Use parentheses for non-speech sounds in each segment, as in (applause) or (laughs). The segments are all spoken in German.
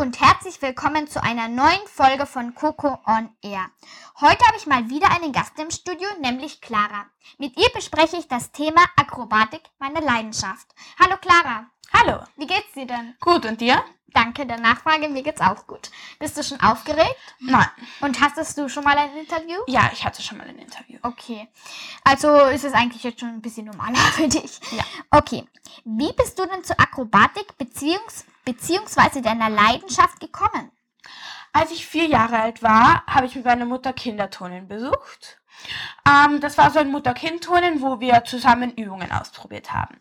Und herzlich willkommen zu einer neuen Folge von Coco on Air. Heute habe ich mal wieder einen Gast im Studio, nämlich Clara. Mit ihr bespreche ich das Thema Akrobatik, meine Leidenschaft. Hallo Clara. Hallo. Wie geht's dir denn? Gut, und dir? Danke der Nachfrage, mir geht's auch gut. Bist du schon aufgeregt? Nein. Und hattest du schon mal ein Interview? Ja, ich hatte schon mal ein Interview. Okay. Also ist es eigentlich jetzt schon ein bisschen normaler (laughs) für dich. Ja. Okay. Wie bist du denn zur Akrobatik beziehungs beziehungsweise deiner Leidenschaft gekommen? Als ich vier Jahre alt war, habe ich mit meiner Mutter Kinderturnen besucht. Ähm, das war so ein Mutter-Kind-Turnen, wo wir zusammen Übungen ausprobiert haben.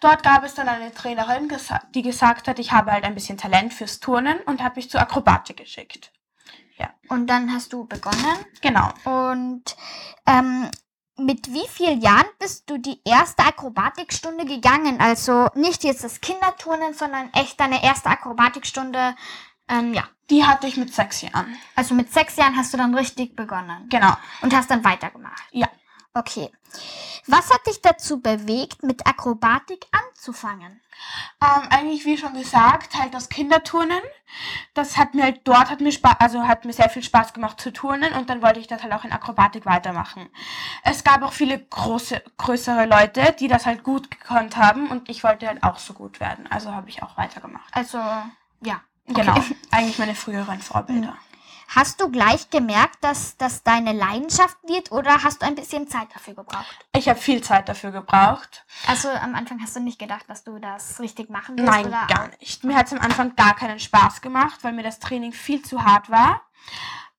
Dort gab es dann eine Trainerin, die gesagt hat, ich habe halt ein bisschen Talent fürs Turnen und hat mich zur Akrobatik geschickt. Ja. Und dann hast du begonnen. Genau. Und ähm, mit wie vielen Jahren bist du die erste Akrobatikstunde gegangen? Also nicht jetzt das Kinderturnen, sondern echt deine erste Akrobatikstunde. Ähm, ja. Die hatte ich mit sechs Jahren. Also mit sechs Jahren hast du dann richtig begonnen. Genau. Und hast dann weitergemacht. Ja. Okay. Was hat dich dazu bewegt, mit Akrobatik anzufangen? Ähm, eigentlich, wie schon gesagt, halt das Kinderturnen. Das hat mir halt dort hat mir Spaß, also hat mir sehr viel Spaß gemacht zu turnen und dann wollte ich das halt auch in Akrobatik weitermachen. Es gab auch viele große, größere Leute, die das halt gut gekonnt haben und ich wollte halt auch so gut werden. Also habe ich auch weitergemacht. Also, ja. Genau. Okay. Eigentlich meine früheren Vorbilder. Hast du gleich gemerkt, dass das deine Leidenschaft wird oder hast du ein bisschen Zeit dafür gebraucht? Ich habe viel Zeit dafür gebraucht. Also am Anfang hast du nicht gedacht, dass du das richtig machen wirst? Nein, oder? gar nicht. Mir hat es am Anfang gar keinen Spaß gemacht, weil mir das Training viel zu hart war.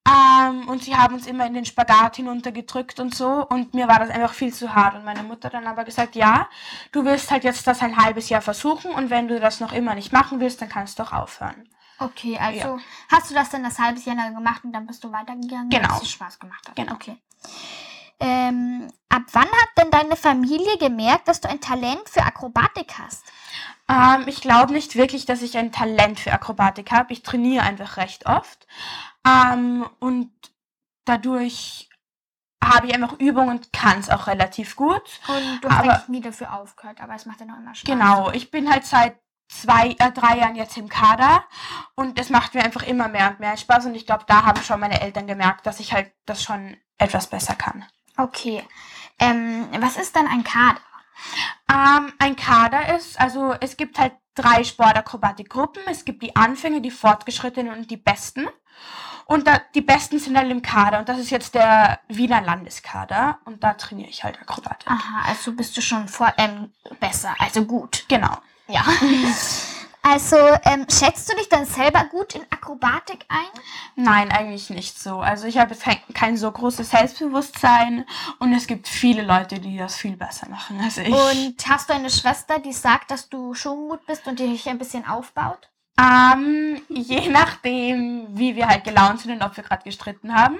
Ähm, und sie haben uns immer in den Spagat hinuntergedrückt und so. Und mir war das einfach viel zu hart. Und meine Mutter dann aber gesagt, ja, du willst halt jetzt das ein halbes Jahr versuchen. Und wenn du das noch immer nicht machen willst, dann kannst du auch aufhören. Okay, also hast du das dann das halbes Jahr lang gemacht und dann bist du weitergegangen, Genau. weil es Spaß gemacht hat? Genau. Okay. Ähm, ab wann hat denn deine Familie gemerkt, dass du ein Talent für Akrobatik hast? Ähm, ich glaube nicht wirklich, dass ich ein Talent für Akrobatik habe. Ich trainiere einfach recht oft. Ähm, und dadurch habe ich einfach Übung und kann es auch relativ gut. Und du hast Aber- eigentlich nie dafür aufgehört, aber es macht dir noch immer Spaß. Genau, ich bin halt seit zwei, äh, drei Jahren jetzt im Kader und es macht mir einfach immer mehr und mehr Spaß und ich glaube, da haben schon meine Eltern gemerkt, dass ich halt das schon etwas besser kann. Okay. Ähm, was ist dann ein Kader? Ähm, ein Kader ist, also es gibt halt drei Sportakrobatikgruppen. Es gibt die Anfänger, die Fortgeschrittenen und die Besten. Und da, die Besten sind halt im Kader und das ist jetzt der Wiener Landeskader und da trainiere ich halt Akrobatik. Aha, also bist du schon vor, ähm, besser, also gut. Genau. Ja. (laughs) Also, ähm, schätzt du dich dann selber gut in Akrobatik ein? Nein, eigentlich nicht so. Also ich habe jetzt kein, so großes Selbstbewusstsein und es gibt viele Leute, die das viel besser machen als ich. Und hast du eine Schwester, die sagt, dass du schon gut bist und die dich ein bisschen aufbaut? Ähm, je (laughs) nachdem, wie wir halt gelaunt sind und ob wir gerade gestritten haben.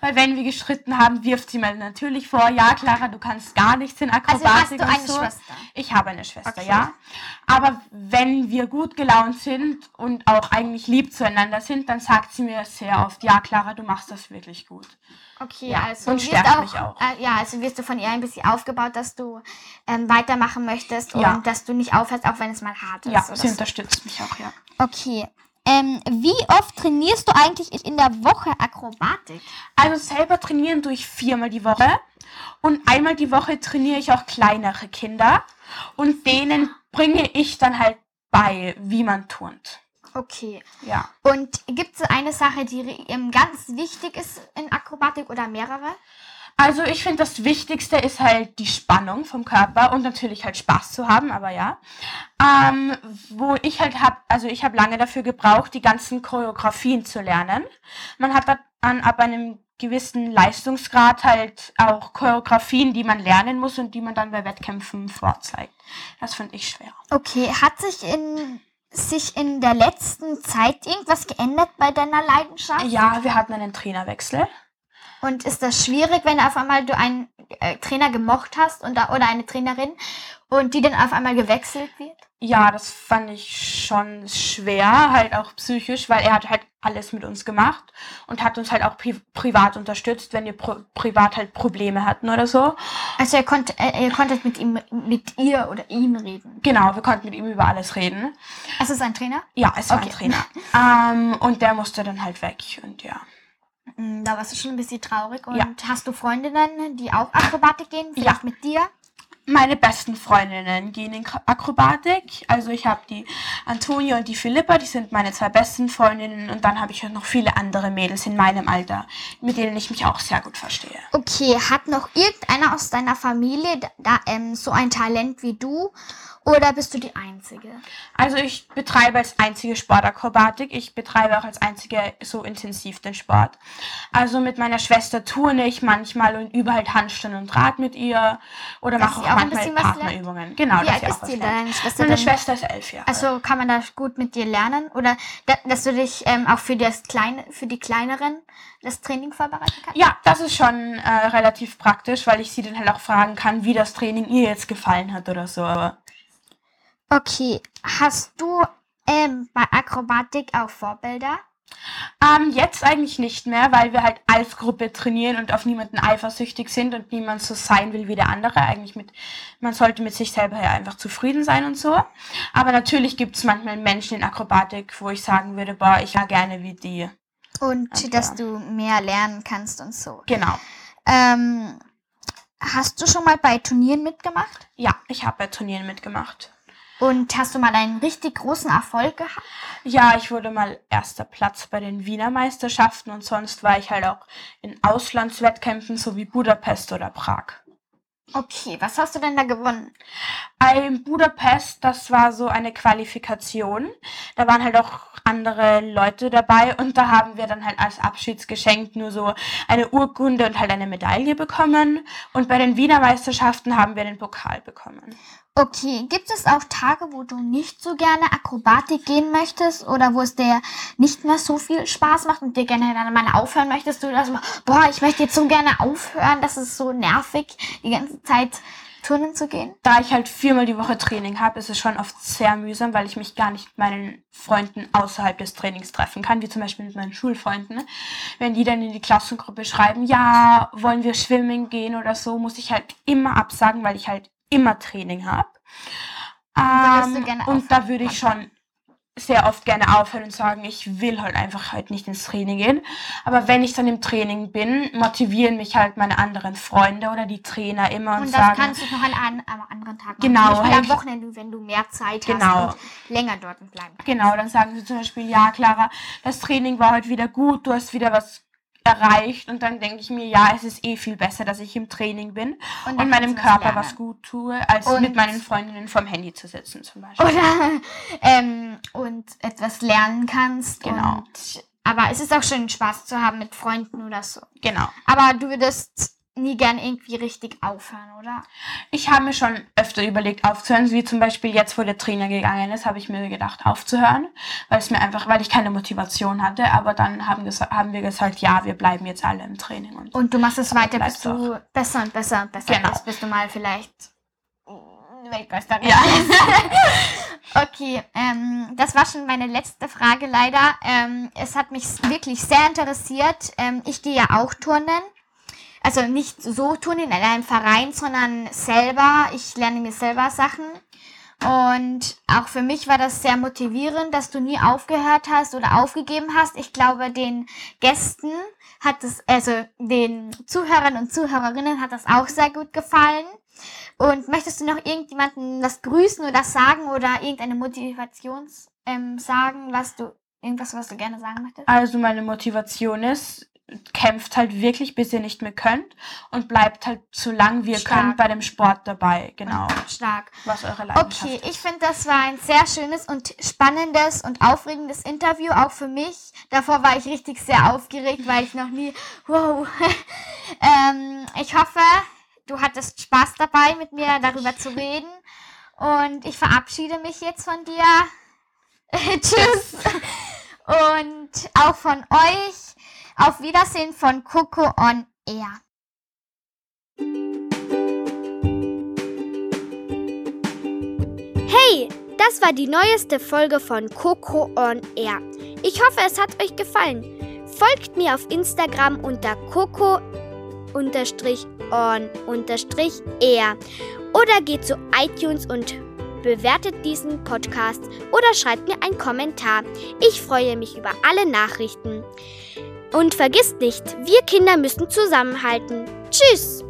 Weil wenn wir gestritten haben, wirft sie mir natürlich vor, ja Clara, du kannst gar nichts in Also Akrobatik hast du und eine so. Schwester? Ich habe eine Schwester, Okay. ja. Aber wenn wir gut gelaunt sind und auch eigentlich lieb zueinander sind, dann sagt sie mir sehr oft, ja Clara, du machst das wirklich gut. Okay, Ja, also und wirst stärkt auch, mich auch. Äh, ja, also wirst du von ihr ein bisschen aufgebaut, dass du ähm, weitermachen möchtest Ja. und dass du nicht aufhörst, auch wenn es mal hart ist. Ja, sie so. unterstützt mich auch, ja. Okay. Ähm, wie oft trainierst du eigentlich in der Woche Akrobatik? Also selber trainieren tue ich viermal die Woche und einmal die Woche trainiere ich auch kleinere Kinder und denen bringe ich dann halt bei, wie man turnt. Okay. Ja. Und gibt es eine Sache, die ähm, ganz wichtig ist in Akrobatik oder mehrere? Also ich finde, das Wichtigste ist halt die Spannung vom Körper und natürlich halt Spaß zu haben, aber ja. Ähm, wo ich halt habe, also ich habe lange dafür gebraucht, die ganzen Choreografien zu lernen. Man hat dann ab einem gewissen Leistungsgrad halt auch Choreografien, die man lernen muss und die man dann bei Wettkämpfen vorzeigt. Das finde ich schwer. Okay, hat sich in sich in der letzten Zeit irgendwas geändert bei deiner Leidenschaft? Ja, wir hatten einen Trainerwechsel. Und ist das schwierig, wenn auf einmal du einen äh, Trainer gemocht hast und, oder eine Trainerin und die dann auf einmal gewechselt wird? Ja, das fand ich schon schwer, halt auch psychisch, weil er hat halt alles mit uns gemacht und hat uns halt auch pri privat unterstützt, wenn wir privat halt Probleme hatten oder so. Also ihr, konnt, äh, ihr konntet mit ihm, mit ihr oder ihm reden? Genau, wir konnten mit ihm über alles reden. Es ist ein Trainer? Ja, es war okay. ein Trainer. (laughs) ähm, und der musste dann halt weg und ja. Mm, da warst du schon ein bisschen traurig. Und ja. hast du Freundinnen, die auch Akrobatik gehen? Vielleicht ja. mit dir? Meine besten Freundinnen gehen in Akrobatik. Also ich habe die Antonia und die Philippa, die sind meine zwei besten Freundinnen. Und dann habe ich noch viele andere Mädels in meinem Alter, mit denen ich mich auch sehr gut verstehe. Okay, hat noch irgendeiner aus deiner Familie da, ähm, so ein Talent wie du? Oder bist du die Einzige? Also ich betreibe als einzige Sportakrobatik. Ich betreibe auch als einzige so intensiv den Sport. Also mit meiner Schwester turne ich manchmal und übe halt Handstand und Rad mit ihr. Oder mache auch, auch manchmal Partnerübungen. Genau, Wie alt ist die deine Schwester? Meine Schwester ist elf Jahre. Also kann man da gut mit dir lernen? Oder dass du dich ähm, auch für, das kleine, für die kleineren das Training vorbereiten kannst? Ja, das ist schon äh, relativ praktisch, weil ich sie dann halt auch fragen kann, wie das Training ihr jetzt gefallen hat oder so. Aber Okay, hast du ähm, bei Akrobatik auch Vorbilder? Ähm, jetzt eigentlich nicht mehr, weil wir halt als Gruppe trainieren und auf niemanden eifersüchtig sind und niemand so sein will wie der andere. Eigentlich mit, man sollte mit sich selber ja einfach zufrieden sein und so. Aber natürlich gibt es manchmal Menschen in Akrobatik, wo ich sagen würde, boah, ich war gerne wie die. Und, und dass du mehr lernen kannst und so. Genau. Ähm, hast du schon mal bei Turnieren mitgemacht? Ja, ich habe bei Turnieren mitgemacht. Und hast du mal einen richtig großen Erfolg gehabt? Ja, ich wurde mal erster Platz bei den Wiener Meisterschaften und sonst war ich halt auch in Auslandswettkämpfen sowie Budapest oder Prag. Okay, was hast du denn da gewonnen? In Budapest, das war so eine Qualifikation. Da waren halt auch andere Leute dabei und da haben wir dann halt als Abschiedsgeschenk nur so eine Urkunde und halt eine Medaille bekommen. Und bei den Wiener Meisterschaften haben wir den Pokal bekommen. Okay, gibt es auch Tage, wo du nicht so gerne Akrobatik gehen möchtest oder wo es dir nicht mehr so viel Spaß macht und dir gerne dann mal aufhören möchtest? Du das boah, ich möchte jetzt so gerne aufhören, das ist so nervig, die ganze Zeit turnen zu gehen? Da ich halt viermal die Woche Training habe, ist es schon oft sehr mühsam, weil ich mich gar nicht mit meinen Freunden außerhalb des Trainings treffen kann, wie zum Beispiel mit meinen Schulfreunden. Wenn die dann in die Klassengruppe schreiben, ja, wollen wir schwimmen gehen oder so, muss ich halt immer absagen, weil ich halt immer Training habe. Ähm, und da würde ich schon sehr oft gerne aufhören und sagen, ich will halt einfach halt nicht ins Training gehen. Aber wenn ich dann im Training bin, motivieren mich halt meine anderen Freunde oder die Trainer immer und, und das sagen. kannst du noch an einem anderen Tag machen. Genau. Halt, am Wochenende, wenn du mehr Zeit genau. hast und länger dort bleiben kannst. Genau, dann sagen sie zum Beispiel, ja Clara, das Training war heute wieder gut, du hast wieder was erreicht und dann denke ich mir, ja, es ist eh viel besser, dass ich im Training bin und, und meinem Körper was gut tue, als und mit meinen Freundinnen vom Handy zu sitzen zum Beispiel. Oder (laughs) ähm, und etwas lernen kannst. Genau. Und, aber es ist auch schön, Spaß zu haben mit Freunden oder so. Genau. Aber du würdest nie gern irgendwie richtig aufhören, oder? Ich habe mir schon öfter überlegt aufzuhören, wie zum Beispiel jetzt, wo der Trainer gegangen ist, habe ich mir gedacht aufzuhören, weil es mir einfach, weil ich keine Motivation hatte. Aber dann haben, haben wir gesagt, ja, wir bleiben jetzt alle im Training. Und, und du machst es weiter, bis du besser und besser und besser genau. bist, bis du mal vielleicht Weltmeisterin ja. (laughs) okay, ähm, das war schon meine letzte Frage leider. Ähm, es hat mich wirklich sehr interessiert. Ähm, ich gehe ja auch turnen also nicht so tun in einem Verein, sondern selber. Ich lerne mir selber Sachen. Und auch für mich war das sehr motivierend, dass du nie aufgehört hast oder aufgegeben hast. Ich glaube, den Gästen hat es, also den Zuhörern und Zuhörerinnen hat das auch sehr gut gefallen. Und möchtest du noch irgendjemanden was grüßen oder sagen oder irgendeine Motivations ähm, sagen, was du, irgendwas, was du gerne sagen möchtest? Also meine Motivation ist, kämpft halt wirklich, bis ihr nicht mehr könnt und bleibt halt so lang wie ihr Stark. könnt bei dem Sport dabei. Genau. Stark. Was eure Leidenschaft Okay, ich finde, das war ein sehr schönes und spannendes und aufregendes Interview, auch für mich. Davor war ich richtig sehr aufgeregt, weil ich noch nie, wow. (laughs) ähm, ich hoffe, du hattest Spaß dabei, mit mir darüber zu reden. Und ich verabschiede mich jetzt von dir. (laughs) Tschüss. Und auch von euch auf Wiedersehen von Coco on Air. Hey, das war die neueste Folge von Coco on Air. Ich hoffe, es hat euch gefallen. Folgt mir auf Instagram unter Coco on-air oder geht zu iTunes und bewertet diesen Podcast oder schreibt mir einen Kommentar. Ich freue mich über alle Nachrichten. Und vergisst nicht, wir Kinder müssen zusammenhalten. Tschüss!